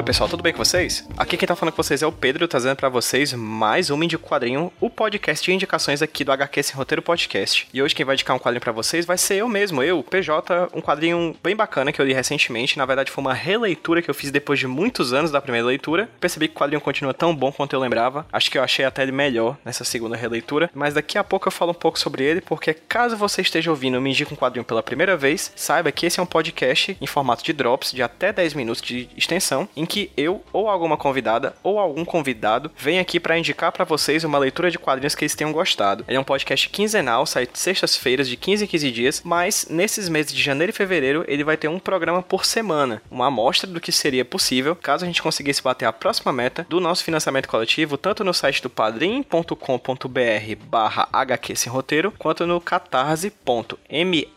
Oi pessoal, tudo bem com vocês? Aqui quem tá falando com vocês é o Pedro, trazendo para vocês mais um Indico Quadrinho, o podcast de indicações aqui do HQ Sem Roteiro Podcast. E hoje quem vai indicar um quadrinho para vocês vai ser eu mesmo, eu, PJ, um quadrinho bem bacana que eu li recentemente. Na verdade foi uma releitura que eu fiz depois de muitos anos da primeira leitura. Percebi que o quadrinho continua tão bom quanto eu lembrava. Acho que eu achei até ele melhor nessa segunda releitura. Mas daqui a pouco eu falo um pouco sobre ele, porque caso você esteja ouvindo Me Indica um Quadrinho pela primeira vez, saiba que esse é um podcast em formato de drops de até 10 minutos de extensão em que eu ou alguma convidada ou algum convidado vem aqui para indicar para vocês uma leitura de quadrinhos que eles tenham gostado. Ele é um podcast quinzenal, sai sextas-feiras de 15 em 15 dias, mas nesses meses de janeiro e fevereiro ele vai ter um programa por semana, uma amostra do que seria possível caso a gente conseguisse bater a próxima meta do nosso financiamento coletivo, tanto no site do padrim.com.br barra HQ sem roteiro, quanto no catarse.me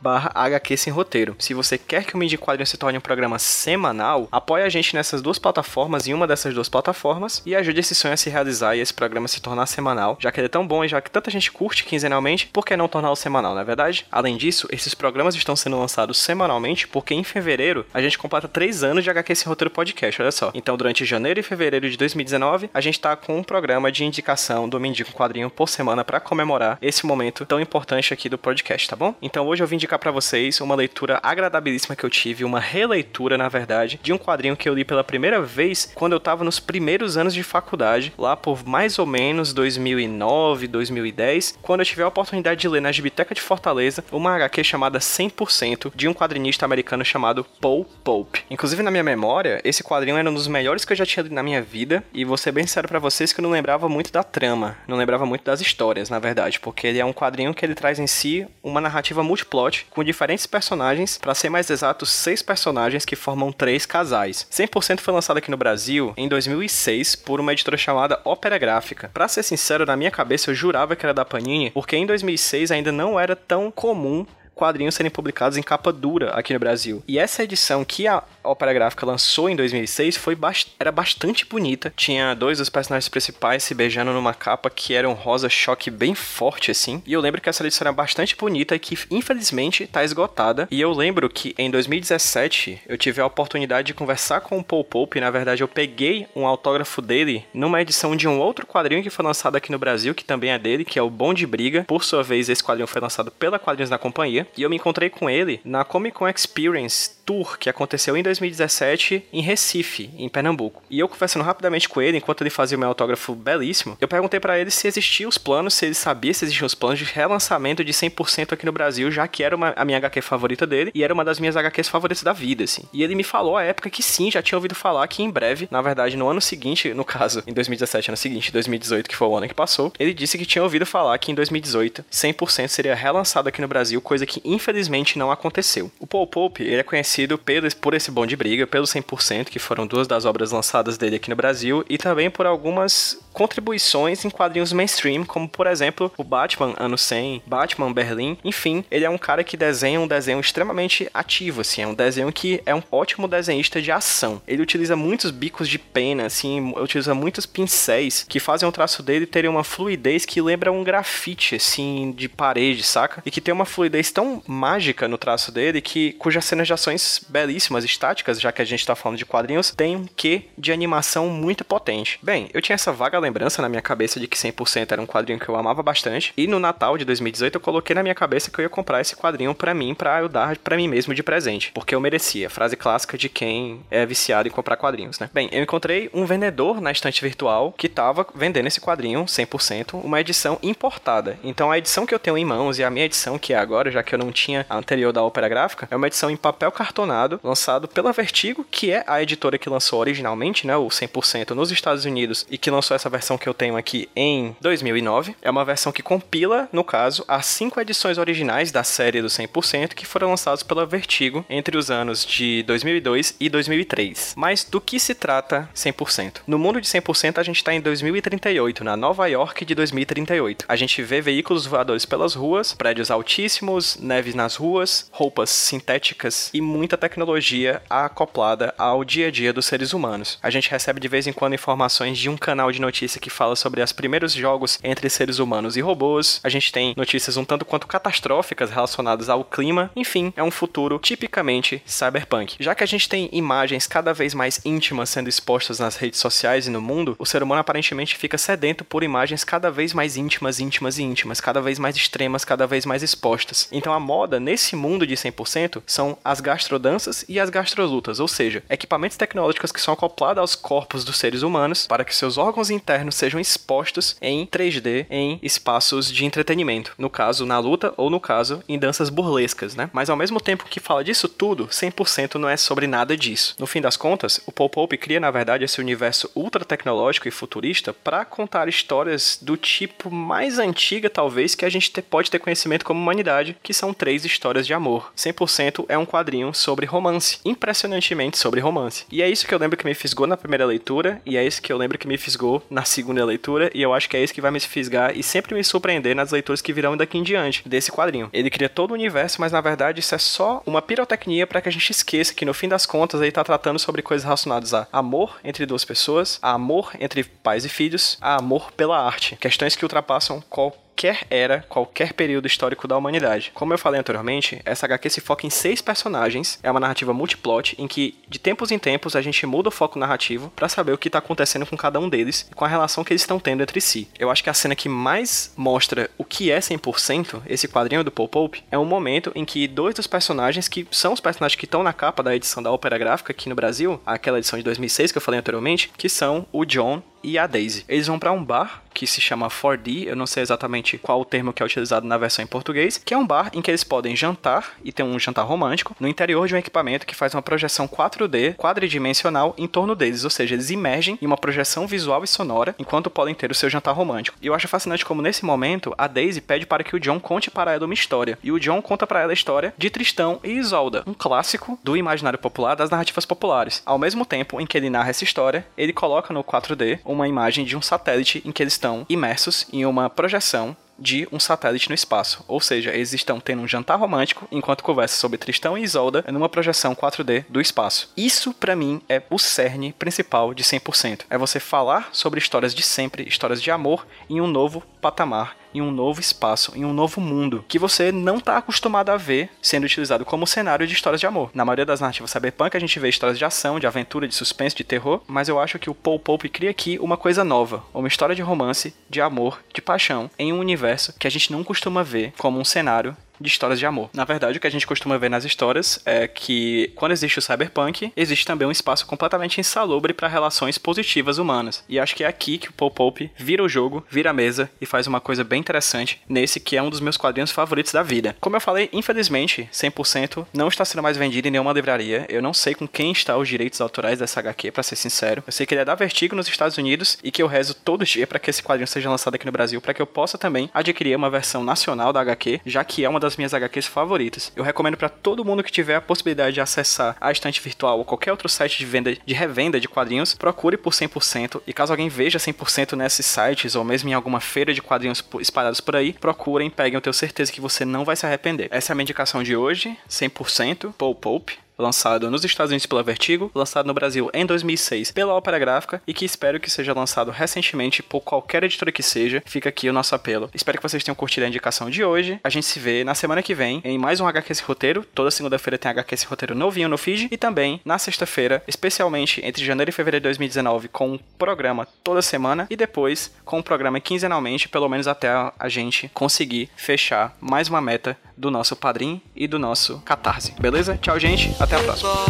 barra HQ Sem Roteiro. Se você quer que o Midi Quadrinho se torne um programa semanal, apoie a gente nessas duas plataformas, em uma dessas duas plataformas, e ajude esse sonho a se realizar e esse programa se tornar semanal, já que ele é tão bom e já que tanta gente curte quinzenalmente, por que não torná-lo semanal, não é verdade? Além disso, esses programas estão sendo lançados semanalmente porque em fevereiro a gente completa três anos de HQ Sem Roteiro Podcast, olha só. Então, durante janeiro e fevereiro de 2019, a gente tá com um programa de indicação do Mendigo Quadrinho por semana para comemorar esse momento tão importante aqui do podcast, tá bom? Então, hoje eu vim indicar para vocês uma leitura agradabilíssima que eu tive, uma releitura, na verdade, de um quadrinho que eu li pela primeira vez quando eu tava nos primeiros anos de faculdade, lá por mais ou menos 2009, 2010, quando eu tive a oportunidade de ler na Biblioteca de Fortaleza uma HQ chamada 100% de um quadrinista americano chamado Paul Pope. Inclusive, na minha memória, esse quadrinho era um dos melhores que eu já tinha lido na minha vida, e vou ser bem sério para vocês que eu não lembrava muito da trama, não lembrava muito das histórias, na verdade, porque ele é um quadrinho que ele traz em si uma narrativa multiplot com diferentes personagens, para ser mais exato, seis personagens que formam três casais. 100% foi lançado aqui no Brasil em 2006 por uma editora chamada Ópera Gráfica. Para ser sincero, na minha cabeça eu jurava que era da Panini, porque em 2006 ainda não era tão comum quadrinhos serem publicados em capa dura aqui no Brasil. E essa edição que a Ópera Gráfica lançou em 2006 foi era bastante bonita. Tinha dois dos personagens principais se beijando numa capa que era um rosa choque bem forte assim. E eu lembro que essa edição era bastante bonita e que infelizmente tá esgotada. E eu lembro que em 2017 eu tive a oportunidade de conversar com o Paul Pope. Na verdade, eu peguei um autógrafo dele numa edição de um outro quadrinho que foi lançado aqui no Brasil, que também é dele, que é o Bom de Briga. Por sua vez, esse quadrinho foi lançado pela Quadrinhos na Companhia. E eu me encontrei com ele na Comic Con Experience Tour, que aconteceu em 2017 em Recife, em Pernambuco. E eu conversando rapidamente com ele, enquanto ele fazia o meu autógrafo belíssimo, eu perguntei para ele se existiam os planos, se ele sabia se existiam os planos de relançamento de 100% aqui no Brasil, já que era uma, a minha HQ favorita dele e era uma das minhas HQs favoritas da vida, assim. E ele me falou à época que sim, já tinha ouvido falar que em breve, na verdade, no ano seguinte, no caso, em 2017, ano seguinte, 2018, que foi o ano que passou, ele disse que tinha ouvido falar que em 2018, 100% seria relançado aqui no Brasil, coisa que infelizmente não aconteceu. O Paul Pope, ele é conhecido pelo, por esse bom de briga, pelo 100%, que foram duas das obras lançadas dele aqui no Brasil, e também por algumas contribuições em quadrinhos mainstream, como por exemplo o Batman Ano 100, Batman Berlim, enfim, ele é um cara que desenha um desenho extremamente ativo, assim, é um desenho que é um ótimo desenhista de ação. Ele utiliza muitos bicos de pena, assim, utiliza muitos pincéis que fazem o traço dele ter uma fluidez que lembra um grafite, assim, de parede, saca? E que tem uma fluidez tão mágica no traço dele que cujas cenas de ações belíssimas, estáticas, já que a gente tá falando de quadrinhos, tem um quê de animação muito potente. Bem, eu tinha essa vaga lembrança na minha cabeça de que 100% era um quadrinho que eu amava bastante. E no Natal de 2018 eu coloquei na minha cabeça que eu ia comprar esse quadrinho para mim, para eu dar para mim mesmo de presente, porque eu merecia. Frase clássica de quem é viciado em comprar quadrinhos, né? Bem, eu encontrei um vendedor na estante virtual que tava vendendo esse quadrinho 100%, uma edição importada. Então a edição que eu tenho em mãos e a minha edição que é agora, já que eu não tinha a anterior da Ópera Gráfica, é uma edição em papel cartonado, lançado pela Vertigo, que é a editora que lançou originalmente, né, o 100% nos Estados Unidos e que lançou essa versão que eu tenho aqui em 2009. É uma versão que compila, no caso, as cinco edições originais da série do 100% que foram lançadas pela Vertigo entre os anos de 2002 e 2003. Mas do que se trata 100%? No mundo de 100% a gente está em 2038, na Nova York de 2038. A gente vê veículos voadores pelas ruas, prédios altíssimos, neves nas ruas, roupas sintéticas e muito muita tecnologia acoplada ao dia a dia dos seres humanos. A gente recebe de vez em quando informações de um canal de notícia que fala sobre os primeiros jogos entre seres humanos e robôs. A gente tem notícias um tanto quanto catastróficas relacionadas ao clima. Enfim, é um futuro tipicamente cyberpunk. Já que a gente tem imagens cada vez mais íntimas sendo expostas nas redes sociais e no mundo, o ser humano aparentemente fica sedento por imagens cada vez mais íntimas, íntimas e íntimas, cada vez mais extremas, cada vez mais expostas. Então a moda nesse mundo de 100% são as gastrodanças e as gastrolutas, ou seja, equipamentos tecnológicos que são acoplados aos corpos dos seres humanos para que seus órgãos internos sejam expostos em 3D em espaços de entretenimento, no caso na luta ou no caso em danças burlescas, né? Mas ao mesmo tempo que fala disso tudo, 100% não é sobre nada disso. No fim das contas, o Paul Pope cria na verdade esse universo ultra tecnológico e futurista para contar histórias do tipo mais antiga talvez que a gente pode ter conhecimento como humanidade, que são três histórias de amor. 100% é um quadrinho sobre romance, impressionantemente sobre romance. E é isso que eu lembro que me fisgou na primeira leitura, e é isso que eu lembro que me fisgou na segunda leitura, e eu acho que é isso que vai me fisgar e sempre me surpreender nas leituras que virão daqui em diante desse quadrinho. Ele cria todo o universo, mas na verdade isso é só uma pirotecnia para que a gente esqueça que no fim das contas ele está tratando sobre coisas relacionadas a amor entre duas pessoas, a amor entre pais e filhos, a amor pela arte. Questões que ultrapassam qualquer qualquer era, qualquer período histórico da humanidade. Como eu falei anteriormente, essa HQ se foca em seis personagens, é uma narrativa multiplot em que de tempos em tempos a gente muda o foco narrativo para saber o que tá acontecendo com cada um deles e com a relação que eles estão tendo entre si. Eu acho que a cena que mais mostra o que é 100%, esse quadrinho do Paul Pope, é um momento em que dois dos personagens que são os personagens que estão na capa da edição da Ópera Gráfica aqui no Brasil, aquela edição de 2006 que eu falei anteriormente, que são o John e a Daisy. Eles vão para um bar que se chama 4D, eu não sei exatamente qual o termo que é utilizado na versão em português, que é um bar em que eles podem jantar e ter um jantar romântico no interior de um equipamento que faz uma projeção 4D quadridimensional em torno deles, ou seja, eles imergem em uma projeção visual e sonora enquanto podem ter o seu jantar romântico. E eu acho fascinante como nesse momento a Daisy pede para que o John conte para ela uma história, e o John conta para ela a história de Tristão e Isolda, um clássico do imaginário popular das narrativas populares. Ao mesmo tempo em que ele narra essa história, ele coloca no 4D uma imagem de um satélite em que eles estão imersos em uma projeção de um satélite no espaço. Ou seja, eles estão tendo um jantar romântico enquanto conversam sobre Tristão e Isolda numa projeção 4D do espaço. Isso, para mim, é o cerne principal de 100%. É você falar sobre histórias de sempre, histórias de amor em um novo patamar em um novo espaço, em um novo mundo, que você não está acostumado a ver sendo utilizado como cenário de histórias de amor. Na maioria das narrativas cyberpunk a gente vê histórias de ação, de aventura, de suspense, de terror, mas eu acho que o Paul Pope cria aqui uma coisa nova, uma história de romance, de amor, de paixão, em um universo que a gente não costuma ver como um cenário de histórias de amor. Na verdade, o que a gente costuma ver nas histórias é que quando existe o cyberpunk, existe também um espaço completamente insalubre para relações positivas humanas. E acho que é aqui que o Paul Pope vira o jogo, vira a mesa e faz uma coisa bem interessante nesse que é um dos meus quadrinhos favoritos da vida. Como eu falei, infelizmente, 100% não está sendo mais vendido em nenhuma livraria. Eu não sei com quem está os direitos autorais dessa HQ, para ser sincero. Eu sei que ele é da Vertigo nos Estados Unidos e que eu rezo todo dia para que esse quadrinho seja lançado aqui no Brasil, para que eu possa também adquirir uma versão nacional da HQ, já que é uma das minhas HQs favoritas. Eu recomendo para todo mundo que tiver a possibilidade de acessar a estante virtual ou qualquer outro site de venda de revenda de quadrinhos, procure por 100% e caso alguém veja 100% nesses sites ou mesmo em alguma feira de quadrinhos espalhados por aí, procurem, peguem, eu tenho certeza que você não vai se arrepender. Essa é a minha indicação de hoje, 100% Paul Pope lançado nos Estados Unidos pela Vertigo, lançado no Brasil em 2006 pela Ópera Gráfica e que espero que seja lançado recentemente por qualquer editora que seja. Fica aqui o nosso apelo. Espero que vocês tenham curtido a indicação de hoje. A gente se vê na semana que vem em mais um HQS Roteiro. Toda segunda-feira tem HQS Roteiro novinho no feed e também na sexta-feira, especialmente entre janeiro e fevereiro de 2019, com um programa toda semana e depois com um programa quinzenalmente, pelo menos até a gente conseguir fechar mais uma meta do nosso padrinho e do nosso catarse. Beleza? Tchau, gente. Até a próxima.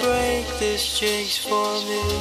break this jinx for me.